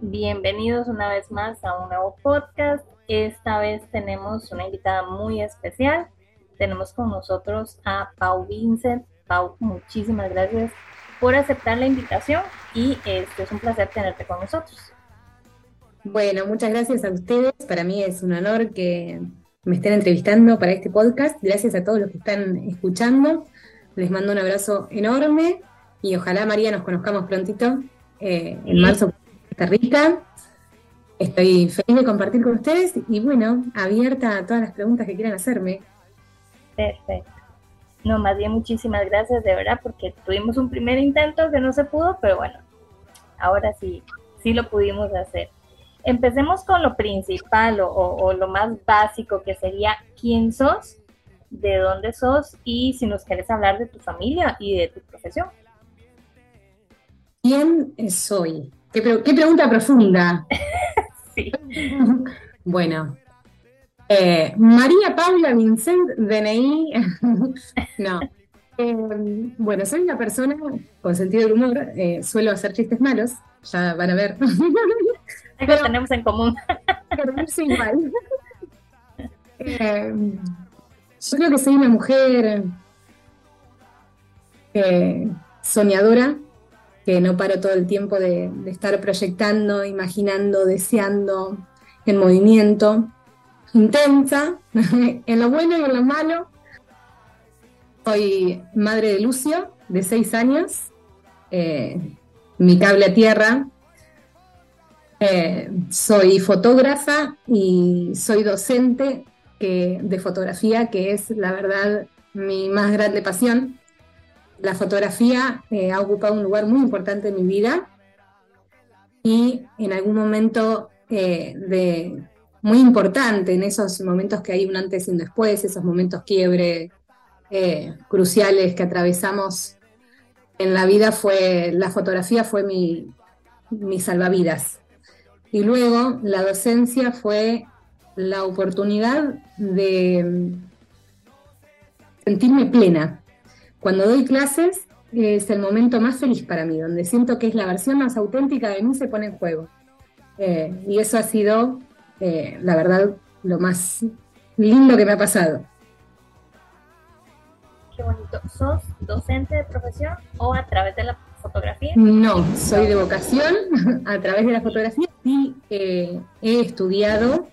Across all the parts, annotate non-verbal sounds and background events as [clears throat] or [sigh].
Bienvenidos una vez más a un nuevo podcast. Esta vez tenemos una invitada muy especial. Tenemos con nosotros a Pau Vincent. Pau, muchísimas gracias por aceptar la invitación y este es un placer tenerte con nosotros. Bueno, muchas gracias a ustedes. Para mí es un honor que me estén entrevistando para este podcast. Gracias a todos los que están escuchando. Les mando un abrazo enorme y ojalá María nos conozcamos prontito eh, en marzo Costa Rica. Estoy feliz de compartir con ustedes y bueno, abierta a todas las preguntas que quieran hacerme. Perfecto. No, más bien muchísimas gracias de verdad porque tuvimos un primer intento que no se pudo, pero bueno, ahora sí, sí lo pudimos hacer. Empecemos con lo principal o, lo más básico que sería quién sos, de dónde sos y si nos quieres hablar de tu familia y de tu profesión. ¿Quién soy? Qué, pregunta profunda. [laughs] sí. [laughs] bueno, eh, María Paula Vincent, DNI. [laughs] no. Eh, bueno, soy una persona con sentido del humor. Eh, suelo hacer chistes malos. Ya van a ver. Algo tenemos en común. igual. yo creo que soy una mujer soñadora, que no paro todo el tiempo de estar proyectando, imaginando, deseando, en movimiento intensa, [laughs] en lo bueno y en lo malo. Soy madre de Lucio, de seis años, eh, mi cable a tierra. Eh, soy fotógrafa y soy docente de fotografía, que es la verdad mi más grande pasión. La fotografía eh, ha ocupado un lugar muy importante en mi vida y en algún momento de, muy importante en esos momentos que hay un antes y un después, esos momentos quiebre eh, cruciales que atravesamos en la vida fue, la fotografía fue mi, mi salvavidas. Y luego la docencia fue la oportunidad de sentirme plena. Cuando doy clases es el momento más feliz para mí, donde siento que es la versión más auténtica de mí se pone en juego. Eh, y eso ha sido eh, la verdad, lo más lindo que me ha pasado. Qué bonito. ¿Sos docente de profesión o a través de la fotografía? No, soy de vocación [laughs] a través de la fotografía y eh, he estudiado.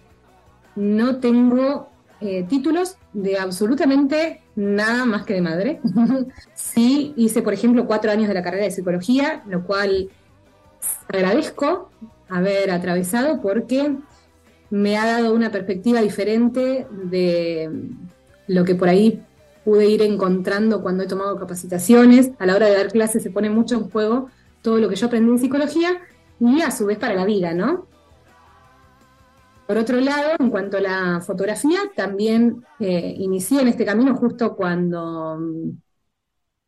No tengo eh, títulos de absolutamente nada más que de madre. [laughs] sí, hice, por ejemplo, cuatro años de la carrera de psicología, lo cual agradezco haber atravesado porque me ha dado una perspectiva diferente de lo que por ahí pude ir encontrando cuando he tomado capacitaciones. A la hora de dar clases se pone mucho en juego todo lo que yo aprendí en psicología y a su vez para la vida, ¿no? Por otro lado, en cuanto a la fotografía, también eh, inicié en este camino justo cuando mm,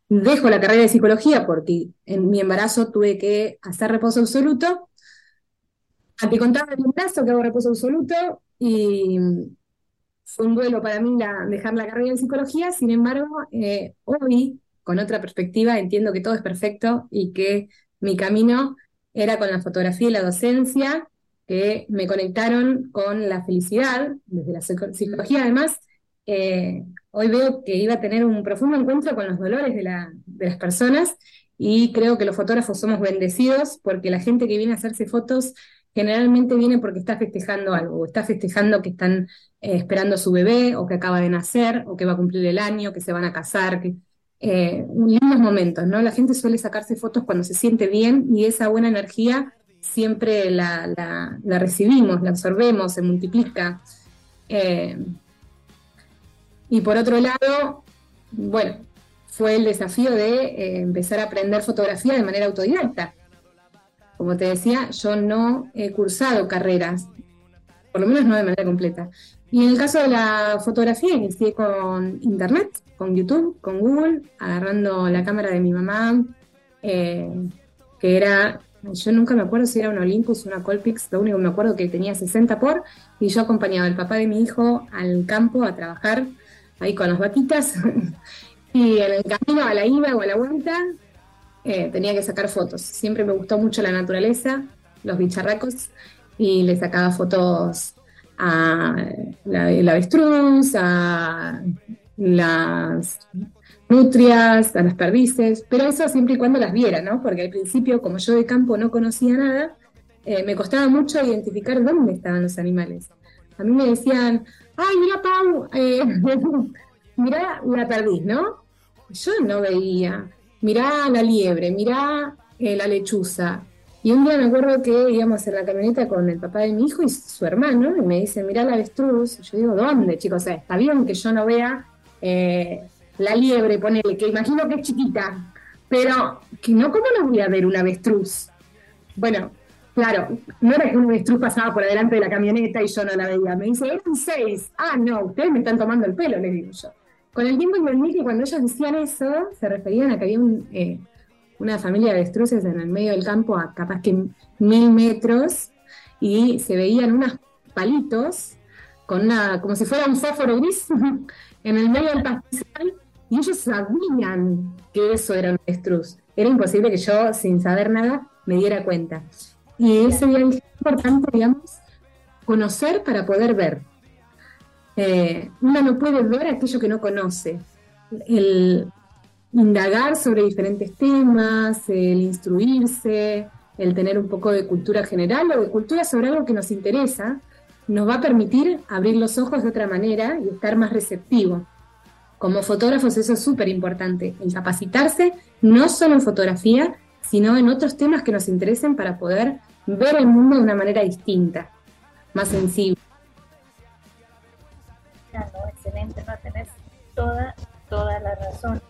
dejo la carrera de psicología porque en mi embarazo tuve que hacer reposo absoluto. Te contaba de un brazo que hago reposo absoluto y fue un duelo para mí dejar la carrera en psicología, sin embargo, eh, hoy, con otra perspectiva, entiendo que todo es perfecto y que mi camino era con la fotografía y la docencia, que me conectaron con la felicidad, desde la psicología además, eh, hoy veo que iba a tener un profundo encuentro con los dolores de, las personas y creo que los fotógrafos somos bendecidos porque la gente que viene a hacerse fotos generalmente viene porque está festejando algo, o está festejando que están eh, esperando a su bebé, o que acaba de nacer, o que va a cumplir el año, que se van a casar, que, eh, lindos momentos, ¿no? La gente suele sacarse fotos cuando se siente bien y esa buena energía siempre la, recibimos, la absorbemos, se multiplica. Eh, y por otro lado, bueno, fue el desafío de empezar a aprender fotografía de manera autodidacta. Como te decía, yo no he cursado carreras, por lo menos no de manera completa. Y en el caso de la fotografía, inicié con Internet, con YouTube, con Google, agarrando la cámara de mi mamá, eh, que era, yo nunca me acuerdo si era una Olympus una Colpix, lo único que me acuerdo que tenía 60 por, y yo acompañaba al papá de mi hijo al campo a trabajar, ahí con las vaquitas, [laughs] y en el camino a la ida o a la vuelta eh, tenía que sacar fotos. Siempre me gustó mucho la naturaleza los bicharracos y le sacaba fotos a la, avestruz, a las nutrias, a las perdices, pero eso siempre y cuando las viera, ¿no? Porque al principio, como yo de campo no conocía nada, eh, me costaba mucho identificar dónde estaban los animales. A mí me decían, ay, mira Pau, eh, [laughs] mira la perdiz, ¿no? Yo no veía, mirá la liebre, mirá eh, la lechuza. Y un día me acuerdo que íbamos en la camioneta con el papá de mi hijo y su hermano, y me dice, mirá la avestruz. yo digo, ¿dónde, chicos? O sea, está bien que yo no vea eh, la liebre, ponele, que imagino que es chiquita, pero que no, ¿cómo no voy a ver una avestruz? Bueno, claro, no era que una avestruz pasaba por adelante de la camioneta y yo no la veía. Me dice, eran seis. Ah, no, ustedes me están tomando el pelo, le digo yo. Con el tiempo entendí que cuando ellos decían eso, se referían a que había eh, una familia de avestruces en el medio del campo a capaz que mil metros y se veían unos palitos con una, como si fuera un fósforo gris [laughs] en el medio del pastizal y ellos sabían que eso era un avestruz. Era imposible que yo, sin saber nada, me diera cuenta. Y ese día es importante, digamos, conocer para poder ver. Eh, uno no puede ver aquello que no conoce. El indagar sobre diferentes temas, el instruirse, el tener un poco de cultura general o de cultura sobre algo que nos interesa, nos va a permitir abrir los ojos de otra manera y estar más receptivo. Como fotógrafos eso es súper importante, el capacitarse no solo en fotografía, sino en otros temas que nos interesen para poder ver el mundo de una manera distinta, más sensible excelente, no tenés toda, toda la razón.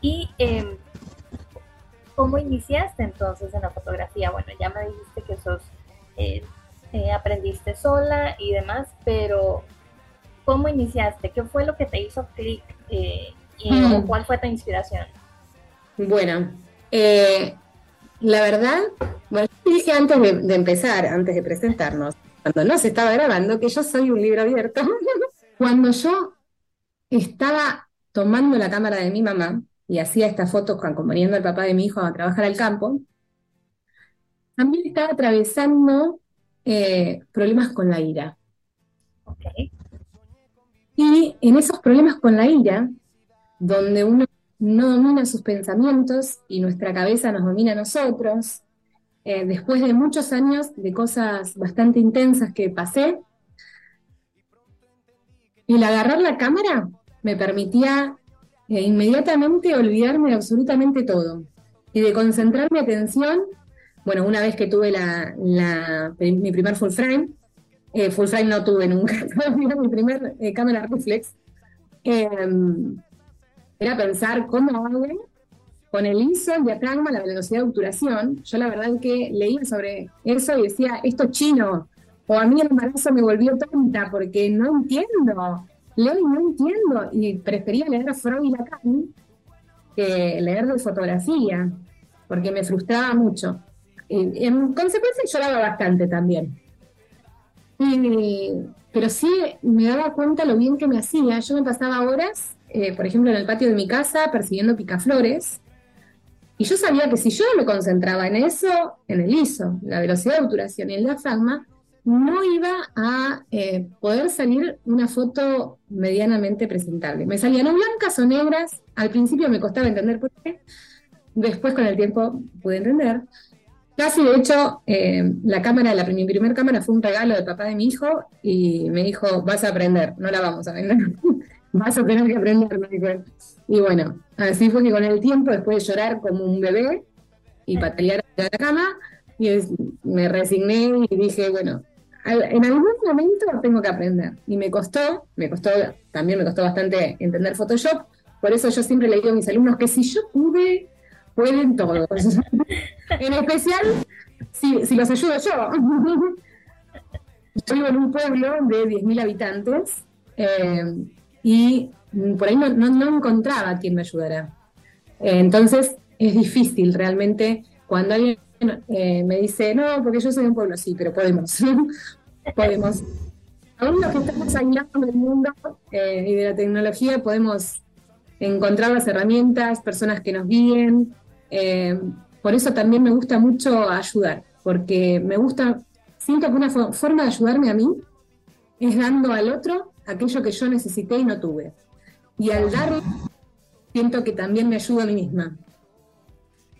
¿Y em, cómo iniciaste entonces en la fotografía? Bueno, ya me dijiste que sos, eh, eh, aprendiste sola y demás, pero ¿cómo iniciaste? ¿Qué fue lo que te hizo clic? Eh, ¿Y mm. cuál fue tu inspiración? Bueno, la verdad, bueno, dije antes de, de, empezar, antes de presentarnos, cuando no se estaba grabando, que yo soy un libro abierto. [laughs] Cuando yo estaba tomando la cámara de mi mamá y hacía estas fotos acompañando al papá de mi hijo a trabajar al campo, también estaba atravesando eh, problemas con la ira. Y en esos problemas con la ira, donde uno no domina sus pensamientos y nuestra cabeza nos domina a nosotros, eh, después de muchos años de cosas bastante intensas que pasé, el agarrar la cámara me permitía eh, inmediatamente olvidarme de absolutamente todo y de concentrar mi atención. Bueno, una vez que tuve la, mi primer full frame, eh, full frame no tuve nunca, [laughs] mi primer eh, cámara reflex, em, era pensar cómo hago con el ISO, el diafragma, la velocidad de obturación. Yo la verdad que leía sobre eso y decía, esto es chino, o a mí el embarazo me volvió tonta porque no entiendo. Leo y no entiendo. Y prefería leer Freud y Lacan que leer de fotografía, porque me frustraba mucho. Y, en consecuencia lloraba bastante también. Pero sí me daba cuenta lo bien que me hacía. Yo me pasaba horas, eh, por ejemplo, en el patio de mi casa persiguiendo picaflores. Y yo sabía que si yo me concentraba en eso, en el ISO, la velocidad de obturación y el diafragma, no iba a eh, poder salir una foto medianamente presentable. Me salían o blancas o negras, al principio me costaba entender por qué, después con el tiempo pude entender. Casi de hecho, eh, la cámara, la, mi primer cámara fue un regalo del papá de mi hijo y me dijo, vas a aprender, no la vamos a vender, [laughs] vas a tener que aprender, me dijo Y bueno, así fue que con el tiempo, después de llorar como un bebé y patalear a la cama, y me resigné y dije, bueno, en algún momento tengo que aprender. Y me costó, me costó, también me costó bastante entender Photoshop. Por eso yo siempre le digo a mis alumnos que si yo pude, pueden todos. [laughs] en especial, si, si los ayudo yo. yo vivo en un pueblo de 10.000 habitantes eh, y por ahí no, no, encontraba quien me ayudara. Eh, entonces es difícil realmente cuando alguien eh, me dice, no, porque yo soy un pueblo, sí, pero podemos. [laughs] podemos. Aún los que estamos aislados del mundo eh, y de la tecnología, podemos encontrar las herramientas, personas que nos guíen. Eh, por eso también me gusta mucho ayudar. porque me gusta, siento que una forma de ayudarme a mí es dando al otro aquello que yo necesité y no tuve. Y al darlo, siento que también me ayuda a mí misma.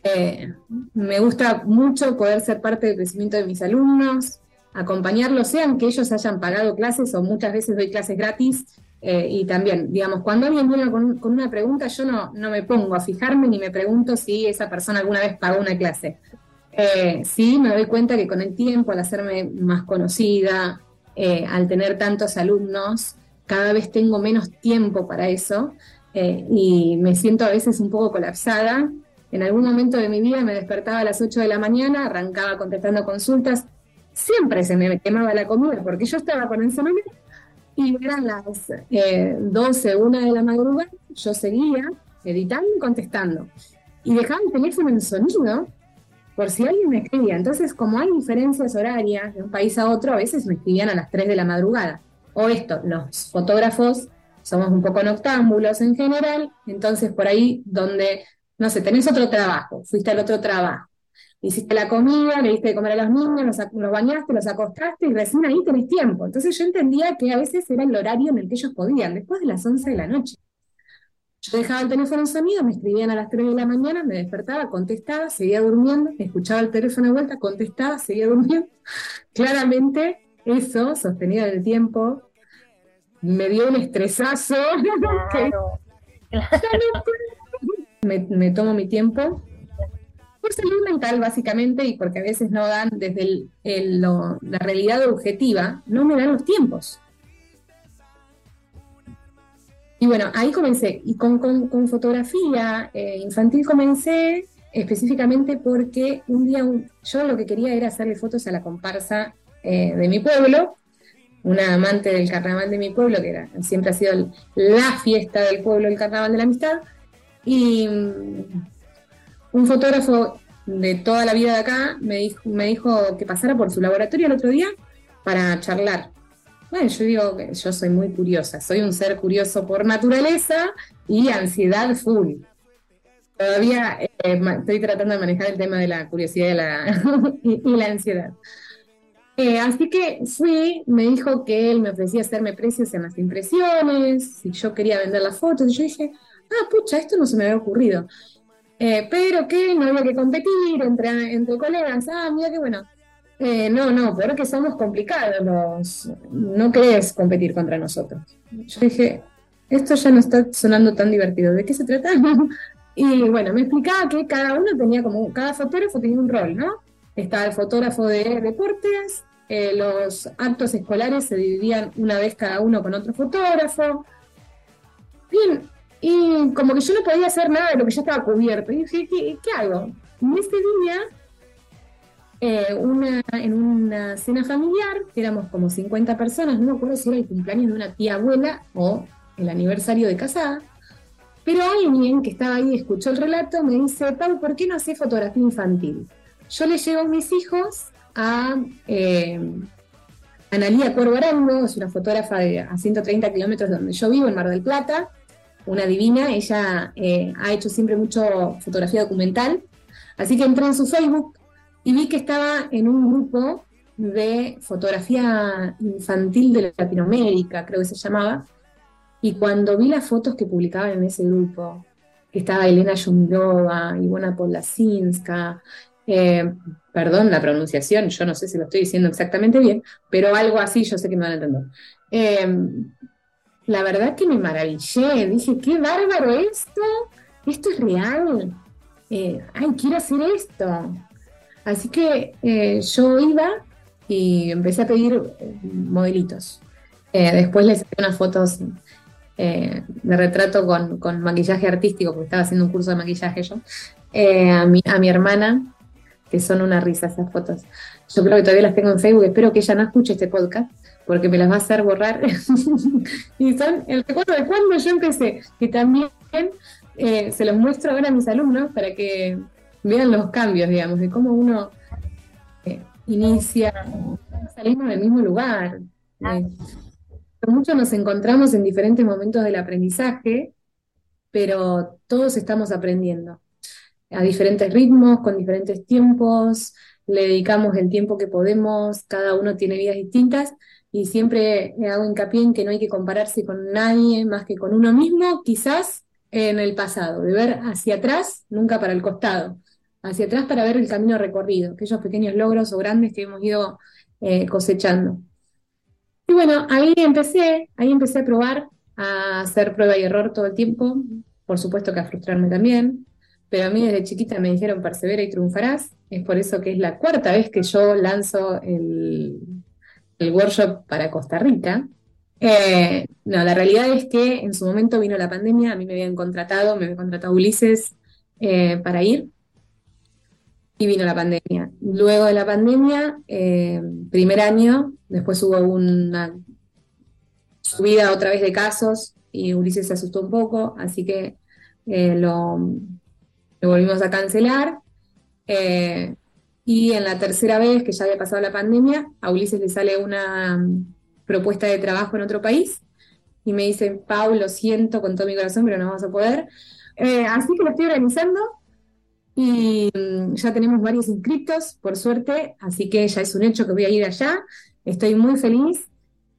Eh, me gusta mucho poder ser parte del crecimiento de mis alumnos, acompañarlos, sean que ellos hayan pagado clases o muchas veces doy clases gratis. Eh, y también, digamos, cuando alguien viene con, una pregunta, yo no, no, me pongo a fijarme ni me pregunto si esa persona alguna vez pagó una clase. Eh, sí, me doy cuenta que con el tiempo, al hacerme más conocida, al tener tantos alumnos, cada vez tengo menos tiempo para eso y me siento a veces un poco colapsada en algún momento de mi vida me despertaba a las 8 de la mañana, arrancaba contestando consultas, siempre se me quemaba la comida porque yo estaba con el celular y eran las 12, eh, 1 de la madrugada, yo seguía editando y contestando. Y dejaba el teléfono sonido por si alguien me escribía. Entonces, como hay diferencias horarias de un país a otro, a veces me escribían a las 3 de la madrugada. O esto, los fotógrafos somos un poco noctámbulos en general, entonces por ahí donde no sé, tenés otro trabajo, fuiste al otro trabajo, hiciste la comida, le diste de comer a los niños, los, bañaste, los acostaste y recién ahí tenés tiempo. Entonces yo entendía que a veces era el horario en el que ellos podían, después de las 11 de la noche. Yo dejaba el teléfono en sonido, me escribían a las 3 de la mañana, me despertaba, contestaba, seguía durmiendo, escuchaba el teléfono de vuelta, contestaba, seguía durmiendo. [laughs] Claramente eso, sostenido en el tiempo, me dio un estresazo. [laughs] me, tomo mi tiempo salud mental básicamente y porque a veces no dan desde la realidad objetiva, no me dan los tiempos. Y bueno, ahí comencé. Y con, fotografía eh, infantil comencé específicamente porque un día yo lo que quería era hacerle fotos a la comparsa eh, de mi pueblo, una amante del carnaval de mi pueblo, que era, siempre ha sido la fiesta del pueblo, el carnaval de la amistad. Y mm, un fotógrafo de toda la vida de acá me dijo, me dijo que pasara por su laboratorio el otro día para charlar. Bueno, yo digo que yo soy muy curiosa, soy un ser curioso por naturaleza y ansiedad full. Todavía eh, estoy tratando de manejar el tema de la curiosidad [laughs] y la, ansiedad. Eh, así que fui, me dijo que él me ofrecía hacerme precios en las impresiones, si yo quería vender las fotos, y yo dije, ah, pucha, esto no se me había ocurrido. Eh, pero que no había que competir entre, entre colegas, ah, mira qué bueno. Eh, no, no, pero que somos complicados, los, no querés competir contra nosotros. Yo dije, esto ya no está sonando tan divertido, ¿de qué se trata? [laughs] y bueno, me explicaba que cada uno tenía como, cada fotógrafo tenía un rol, ¿no? Estaba el fotógrafo de deportes, eh, los actos escolares se dividían una vez cada uno con otro fotógrafo. Bien, y como que yo no podía hacer nada de lo que ya estaba cubierto. Y dije, ¿qué, hago? En ese día, eh, una, en una cena familiar, éramos como 50 personas, no me acuerdo si era el cumpleaños de una tía abuela o el aniversario de casada, pero alguien que estaba ahí escuchó el relato, me dice, Pau, ¿por qué no haces fotografía infantil? Yo le llevo a mis hijos a eh, Analía Cuervo Arango, es una fotógrafa de, a 130 kilómetros de donde yo vivo, en Mar del Plata, una divina, ella eh, ha hecho siempre mucho fotografía documental, así que entré en su Facebook y vi que estaba en un grupo de fotografía infantil de Latinoamérica, creo que se llamaba, y cuando vi las fotos que publicaban en ese grupo, que estaba Elena Yundova, Ivona Polasinska, eh, perdón la pronunciación, yo no sé si lo estoy diciendo exactamente bien, pero algo así yo sé que me van a entender. Eh, la verdad que me maravillé, dije, qué bárbaro esto, esto es real, eh, ay, quiero hacer esto. Así que eh, yo iba y empecé a pedir eh, modelitos. después les saqué unas fotos de retrato con, maquillaje artístico, porque estaba haciendo un curso de maquillaje yo, a, mi, a mi hermana, que son una risa esas fotos. Yo creo que todavía las tengo en Facebook, espero que ella no escuche este podcast, porque me las va a hacer borrar. [laughs] y son el recuerdo de cuando yo empecé, que también eh, se los muestro ahora a mis alumnos para que vean los cambios, digamos, de cómo uno eh, inicia, salimos del mismo lugar. Eh, muchos nos encontramos en diferentes momentos del aprendizaje, pero todos estamos aprendiendo a diferentes ritmos, con diferentes tiempos, le dedicamos el tiempo que podemos, cada uno tiene vidas distintas y siempre hago hincapié en que no hay que compararse con nadie más que con uno mismo, quizás en el pasado, de ver hacia atrás, nunca para el costado, hacia atrás para ver el camino recorrido, aquellos pequeños logros o grandes que hemos ido eh, cosechando. Y bueno, ahí empecé, ahí empecé a probar a hacer prueba y error todo el tiempo, por supuesto que a frustrarme también, pero a mí desde chiquita me dijeron persevera y triunfarás, es por eso que es la cuarta vez que yo lanzo el, workshop para Costa Rica. Eh, no, la realidad es que en su momento vino la pandemia, a mí me habían contratado, me había contratado Ulises eh, para ir, y vino la pandemia. Luego de la pandemia, eh, primer año, después hubo una subida otra vez de casos y Ulises se asustó un poco, así que lo, volvimos a cancelar. Y en la tercera vez que ya había pasado la pandemia, a Ulises le sale una propuesta de trabajo en otro país y me dice, Pau, lo siento con todo mi corazón, pero no vamos a poder. así que lo estoy organizando y mm, ya tenemos varios inscriptos, por suerte, así que ya es un hecho que voy a ir allá. Estoy muy feliz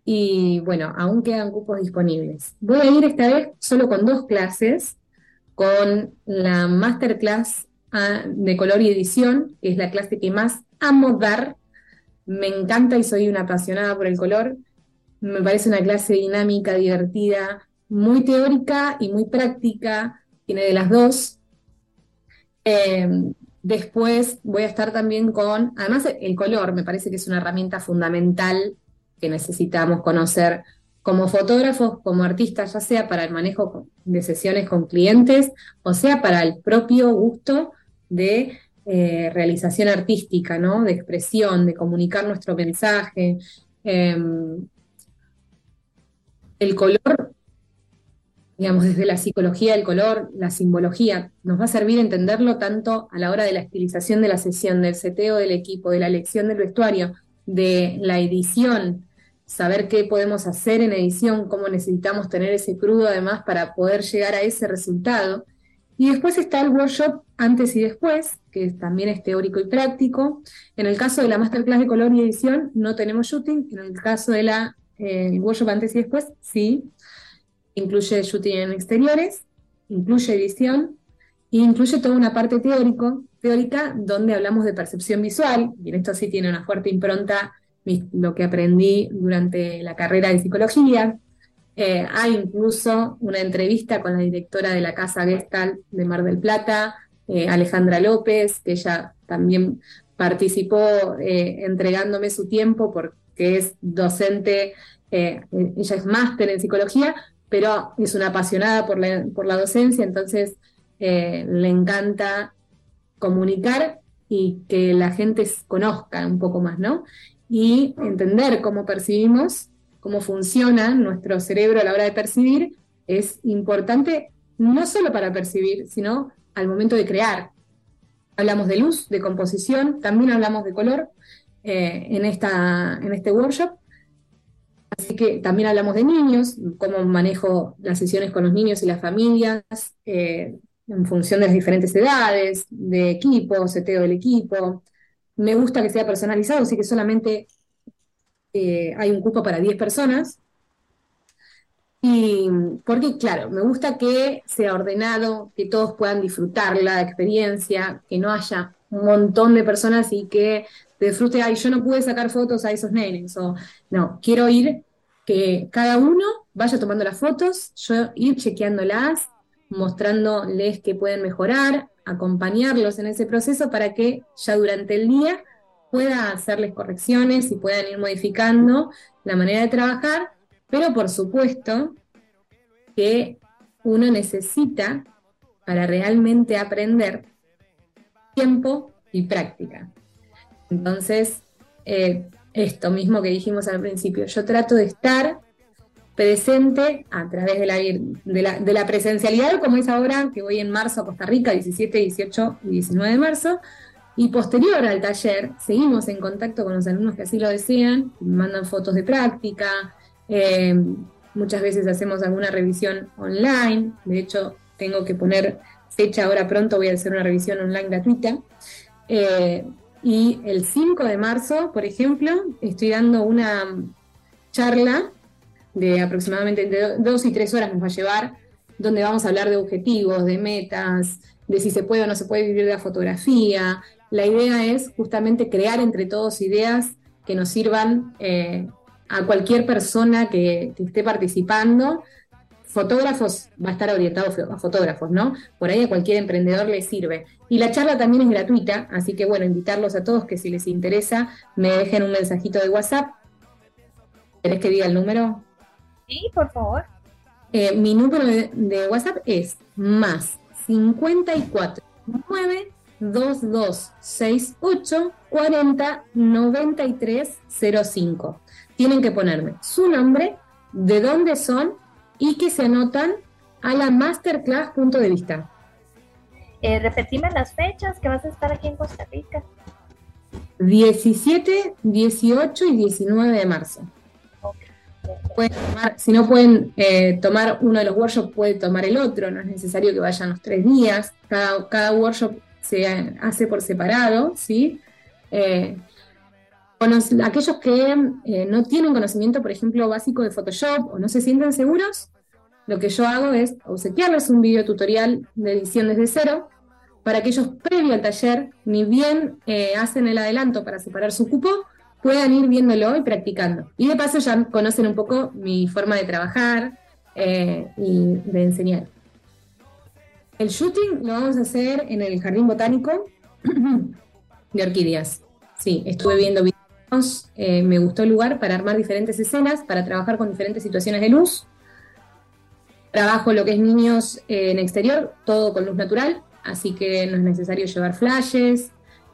y bueno, aún quedan cupos disponibles. Voy a ir esta vez solo con dos clases, con la masterclass ah, de color y edición, que es la clase que más amo dar. Me encanta y soy una apasionada por el color. Me parece una clase dinámica, divertida, muy teórica y muy práctica. Tiene de las dos. Em, después voy a estar también con, además el color me parece que es una herramienta fundamental que necesitamos conocer como fotógrafos, como artistas, ya sea para el manejo de sesiones con clientes o sea para el propio gusto de eh, realización artística, ¿no? De expresión, de comunicar nuestro mensaje. Em, el color digamos, desde la psicología del color, la simbología, nos va a servir entenderlo tanto a la hora de la estilización de la sesión, del seteo del equipo, de la elección del vestuario, de la edición, saber qué podemos hacer en edición, cómo necesitamos tener ese crudo además para poder llegar a ese resultado. Y después está el workshop antes y después, que también es teórico y práctico. En el caso de la masterclass de color y edición no tenemos shooting, en el caso de la eh, workshop antes y después sí, incluye shooting en exteriores, incluye edición e incluye toda una parte teórico, teórica donde hablamos de percepción visual, y en esto sí tiene una fuerte impronta lo que aprendí durante la carrera de psicología. Eh, hay incluso una entrevista con la directora de la Casa Gestalt de Mar del Plata, eh, Alejandra López, que ella también participó eh, entregándome su tiempo porque es docente, ella es máster en psicología, pero es una apasionada por la, por la docencia, entonces le encanta comunicar y que la gente conozca un poco más, ¿no? Y entender cómo percibimos, cómo funciona nuestro cerebro a la hora de percibir, es importante no solo para percibir, sino al momento de crear. Hablamos de luz, de composición, también hablamos de color eh, en, esta, en este workshop, Así que también hablamos de niños, cómo manejo las sesiones con los niños y las familias eh, en función de las diferentes edades, de equipo, seteo del equipo. Me gusta que sea personalizado, así que solamente eh, hay un cupo para 10 personas. Y porque, claro, me gusta que sea ordenado, que todos puedan disfrutar la experiencia, que no haya un montón de personas y que disfrute, ay, yo no pude sacar fotos a esos nenes, o no, quiero ir que cada uno vaya tomando las fotos, yo ir chequeándolas, mostrándoles que pueden mejorar, acompañarlos en ese proceso para que ya durante el día pueda hacerles correcciones y puedan ir modificando la manera de trabajar, pero por supuesto que uno necesita para realmente aprender tiempo y práctica. Entonces, eh, esto mismo que dijimos al principio. Yo trato de estar presente a través de la, de la, presencialidad, como es ahora, que voy en marzo a Costa Rica, 17, 18 y 19 de marzo, y posterior al taller, seguimos en contacto con los alumnos que así lo desean, mandan fotos de práctica, eh, muchas veces hacemos alguna revisión online, de hecho tengo que poner fecha ahora pronto, voy a hacer una revisión online gratuita. Eh, Y el 5 de marzo, por ejemplo, estoy dando una charla de aproximadamente entre dos y tres horas nos va a llevar, donde vamos a hablar de objetivos, de metas, de si se puede o no se puede vivir de la fotografía. La idea es justamente crear entre todos ideas que nos sirvan eh, a cualquier persona que, esté participando. Fotógrafos, va a estar orientado a fotógrafos, ¿no? Por ahí a cualquier emprendedor le sirve. Y la charla también es gratuita, así que bueno, invitarlos a todos que si les interesa me dejen un mensajito de WhatsApp. ¿Querés que diga el número? Sí, por favor. Eh, mi número de, WhatsApp es más 54 9 2268 40 93 05. Tienen que ponerme su nombre, de dónde son y que se anotan a la masterclass punto de vista. Eh, repetime las fechas que vas a estar aquí en Costa Rica. 17, 18 y 19 de marzo si no pueden eh, tomar uno de los workshops, puede tomar el otro, no es necesario que vayan los tres días, cada, cada workshop se hace por separado, ¿sí? Eh, aquellos que eh, no tienen conocimiento, por ejemplo, básico de Photoshop o no se sienten seguros, lo que yo hago es obsequiarles un video tutorial de edición desde cero para que ellos previo al taller, ni bien hacen el adelanto para separar su cupo, puedan ir viéndolo y practicando. Y de paso ya conocen un poco mi forma de trabajar eh, y de enseñar. El shooting lo vamos a hacer en el Jardín Botánico [clears throat] de Orquídeas. Sí, estuve viendo videos, eh, me gustó el lugar para armar diferentes escenas, para trabajar con diferentes situaciones de luz. Trabajo lo que es niños eh, en exterior, todo con luz natural, así que no es necesario llevar flashes,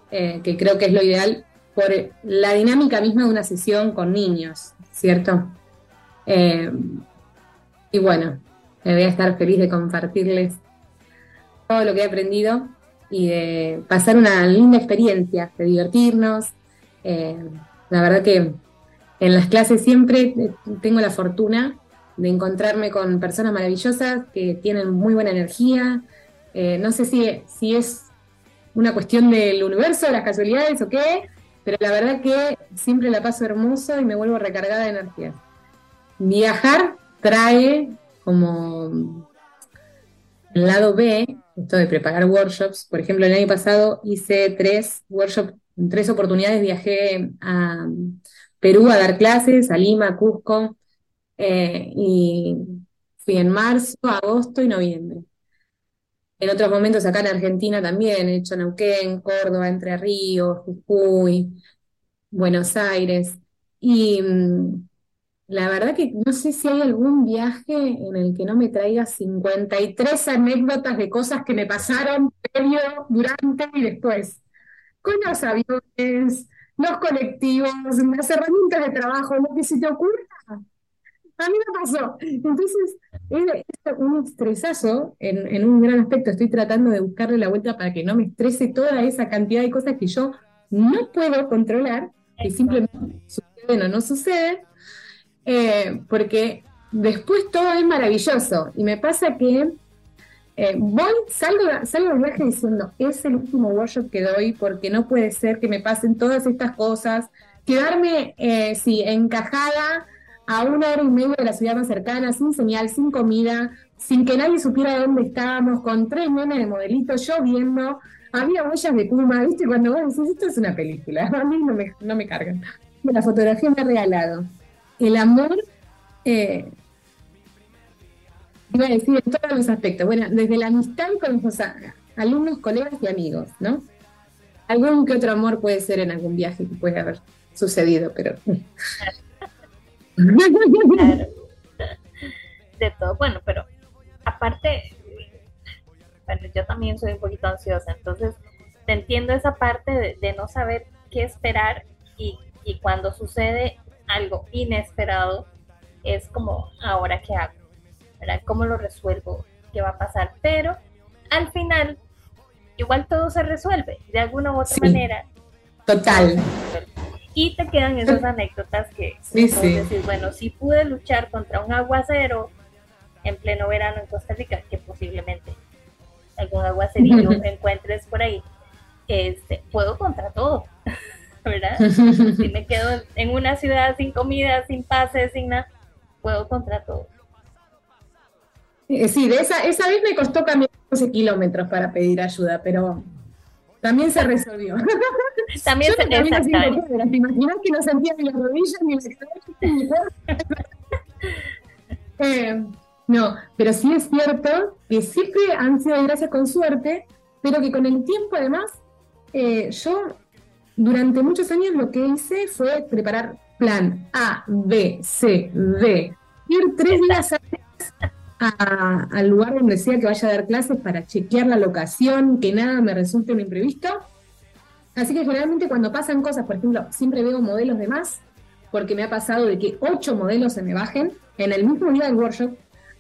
que creo que es lo ideal por la dinámica misma de una sesión con niños, ¿cierto? Eh, y bueno, me voy a estar feliz de compartirles todo lo que he aprendido y de pasar una linda experiencia, de divertirnos. Eh, la verdad que en las clases siempre tengo la fortuna de encontrarme con personas maravillosas que tienen muy buena energía. Eh, no sé si, si es una cuestión del universo, las casualidades o qué, pero la verdad que siempre la paso hermoso y me vuelvo recargada de energía. Viajar trae como el lado B, esto de preparar workshops. Por ejemplo, el año pasado hice tres workshops, tres oportunidades viajé a Perú a dar clases, a Lima, a Cusco, eh, y fui en marzo, agosto y noviembre. En otros momentos acá en Argentina también he hecho Neuquén, Córdoba, Entre Ríos, Jujuy, Buenos Aires. Y mm, la verdad que no sé si hay algún viaje en el que no me traiga 53 anécdotas de cosas que me pasaron previo, durante y después. Con los aviones, los colectivos, las herramientas de trabajo, lo que se te ocurra. A mí me pasó. Entonces, es un estresazo en, un gran aspecto. Estoy tratando de buscarle la vuelta para que no me estrese toda esa cantidad de cosas que yo no puedo controlar, que simplemente suceden o no suceden, eh, porque después todo es maravilloso. Y me pasa que eh, voy, salgo, salgo del viaje diciendo, es el último workshop que doy porque no puede ser que me pasen todas estas cosas, quedarme, eh, sí, encajada a una hora y media de la ciudad más cercana, sin señal, sin comida, sin que nadie supiera dónde estábamos, con tres nenes de modelito, lloviendo, había huellas de puma, ¿viste? Cuando vos decís, esto es una película, [laughs] a mí no me, no me cargan. La fotografía me ha regalado. El amor, eh, iba a decir en todos los aspectos, bueno, desde la amistad con los alumnos, colegas y amigos, ¿no? Algún que otro amor puede ser en algún viaje que puede haber sucedido, pero... De todo, bueno, pero aparte, bueno, yo también soy un poquito ansiosa, entonces te entiendo esa parte de, no saber qué esperar y, cuando sucede algo inesperado, es como, ¿ahora qué hago? ¿Cómo lo resuelvo? ¿Qué va a pasar? Pero al final, igual todo se resuelve de alguna u otra manera. Total y te quedan esas [laughs] anécdotas que sí, decir, bueno, si pude luchar contra un aguacero en pleno verano en Costa Rica, que posiblemente algún aguacerillo [laughs] encuentres por ahí, este, puedo contra todo. [laughs] ¿verdad? si me quedo en una ciudad sin comida, sin pase, sin nada, puedo contra todo. Eh, sí, de esa, esa vez me costó caminar 12 kilómetros para pedir ayuda, pero también se resolvió. [laughs] También se resolvió. ¿Te imaginas que no sentía ni las rodillas ni la [laughs] cabeza eh, No, pero sí es cierto que siempre han sido gracias con suerte, pero que con el tiempo además, eh, yo durante muchos años lo que hice fue preparar plan A, B, C, D. Ir tres días al lugar donde sea que vaya a dar clases para chequear la locación, que nada me resulte un imprevisto. Así que generalmente cuando pasan cosas, por ejemplo, siempre veo modelos de más, porque me ha pasado de que ocho modelos se me bajen en el mismo día del workshop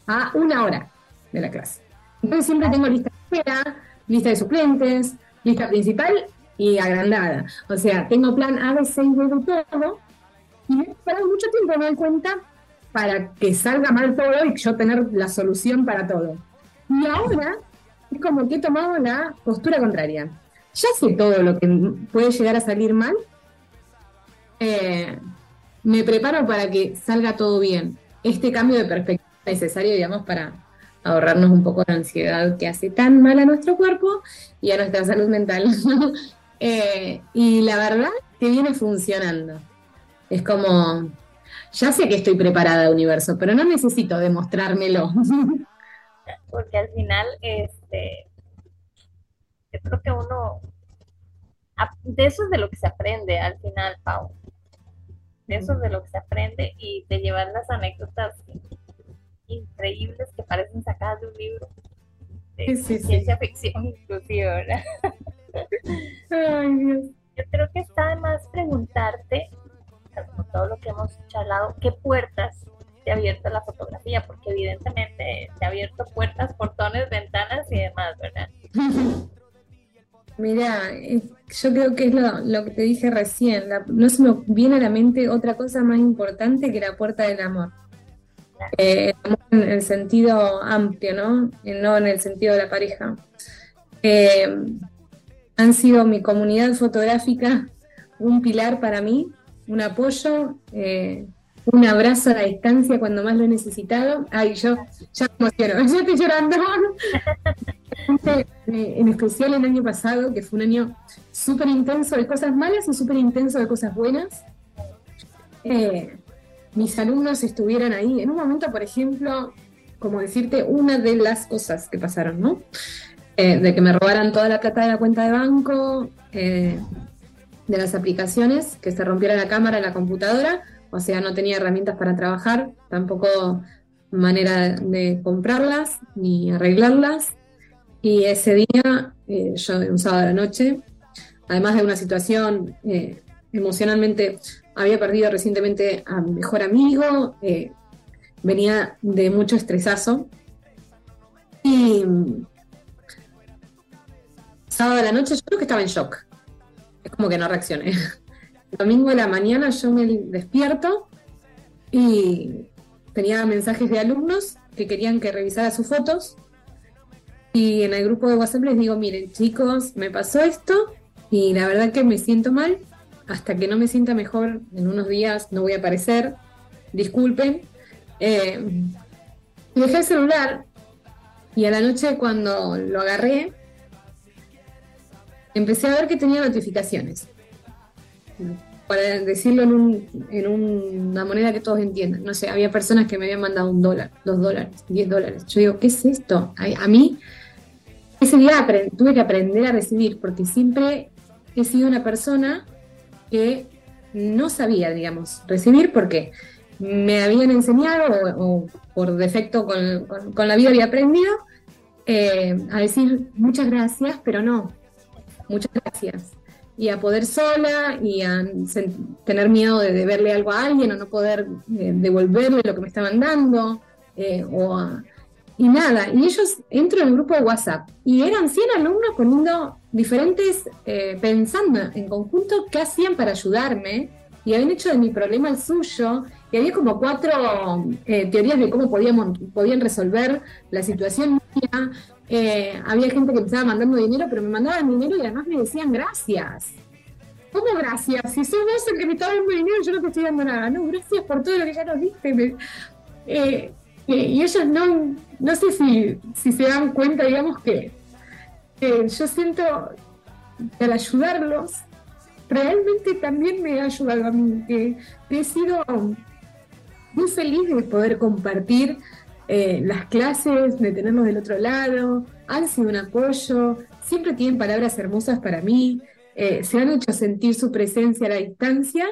a una hora de la clase. Entonces siempre tengo lista de espera, lista de suplentes, lista principal y agrandada. O sea, tengo plan A, B, C y D de todo. Y esperado mucho tiempo, me doy cuenta, para que salga mal todo y yo tener la solución para todo. Y ahora es como que he tomado la postura contraria. Ya sé todo lo que puede llegar a salir mal. Eh, me preparo para que salga todo bien. Este cambio de perspectiva necesario, digamos, para ahorrarnos un poco de ansiedad que hace tan mal a nuestro cuerpo y a nuestra salud mental. [laughs] Eh, y la verdad que viene funcionando. Es como, ya sé que estoy preparada, universo, pero no necesito demostrármelo. [laughs] Porque al final, este, yo creo que uno, de eso es de lo que se aprende al final, Pau. De eso es de lo que se aprende y de llevar las anécdotas increíbles que parecen sacadas de un libro de ciencia ficción inclusive, ¿verdad? [laughs] Ay, Dios. Yo creo que está de más preguntarte como todo lo que hemos charlado, ¿qué puertas te ha abierto la fotografía? Porque evidentemente te ha abierto puertas, portones, ventanas y demás, ¿verdad? [laughs] Mira, yo creo que es lo, que te dije recién, no se me viene a la mente otra cosa más importante que la puerta del amor. Eh, en el sentido amplio, ¿no? No en el sentido de la pareja. Eh, han sido mi comunidad fotográfica un pilar para mí un apoyo, eh, un abrazo a la distancia cuando más lo he necesitado. Ay, yo ya me emociono, [laughs] ya estoy llorando. [laughs] Eh, en especial el año pasado, que fue un año súper intenso de cosas malas y súper intenso de cosas buenas. Eh, mis alumnos estuvieron ahí. En un momento, por ejemplo, como decirte, una de las cosas que pasaron, ¿no? De que me robaran toda la plata de la cuenta de banco, de las aplicaciones, que se rompiera la cámara la computadora, o sea, no tenía herramientas para trabajar, tampoco manera de comprarlas ni arreglarlas. Y ese día, eh, yo un sábado a la noche, además de una situación eh, emocionalmente, había perdido recientemente a mi mejor amigo, eh, venía de mucho estresazo. Y sábado a la noche yo creo que estaba en shock es como que no reaccioné. [laughs] Domingo de la mañana yo me despierto y tenía mensajes de alumnos que querían que revisara sus fotos. Y en el grupo de WhatsApp les digo, miren chicos, me pasó esto y la verdad que me siento mal. Hasta que no me sienta mejor, en unos días no voy a aparecer. Disculpen. Eh, dejé el celular y a la noche cuando lo agarré, empecé a ver que tenía notificaciones. Para decirlo en, una moneda que todos entiendan. No sé, había personas que me habían mandado un dólar, dos dólares, diez dólares. Yo digo, ¿qué es esto? A, mí, ese día tuve que aprender a recibir, porque siempre he sido una persona que no sabía, digamos, recibir porque me habían enseñado o, por defecto con, la vida había aprendido eh, a decir muchas gracias, pero no, muchas gracias. Y a poder sola y a tener miedo de deberle algo a alguien o no poder eh, devolverle lo que me estaban dando. Eh, o y nada, y ellos entro en el grupo de WhatsApp y eran 100 alumnos poniendo diferentes, eh, pensando en conjunto qué hacían para ayudarme y habían hecho de mi problema el suyo y había como cuatro teorías de cómo podíamos, podían resolver la situación mía eh, había gente que me estaba mandando dinero, pero me mandaban dinero y además me decían gracias. ¿Cómo gracias? Si sos vos el que me está dando dinero, yo no te estoy dando nada. No, gracias por todo lo que ya nos diste. Eh, eh, y ellos no, no sé si, se dan cuenta, digamos, que, yo siento que al ayudarlos, realmente también me ha ayudado a mí, que he sido muy feliz de poder compartir eh, las clases, de tenerlos del otro lado, han sido un apoyo, siempre tienen palabras hermosas para mí, eh, se han hecho sentir su presencia a la distancia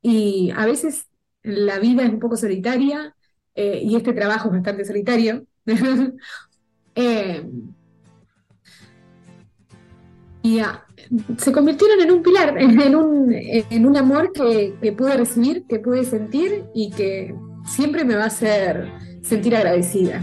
y a veces la vida es un poco solitaria eh, y este trabajo es bastante solitario. [laughs] y ah, se convirtieron en un pilar, [laughs] en un, en un amor que, que pude recibir, que pude sentir y que siempre me va a hacer sentir agradecida.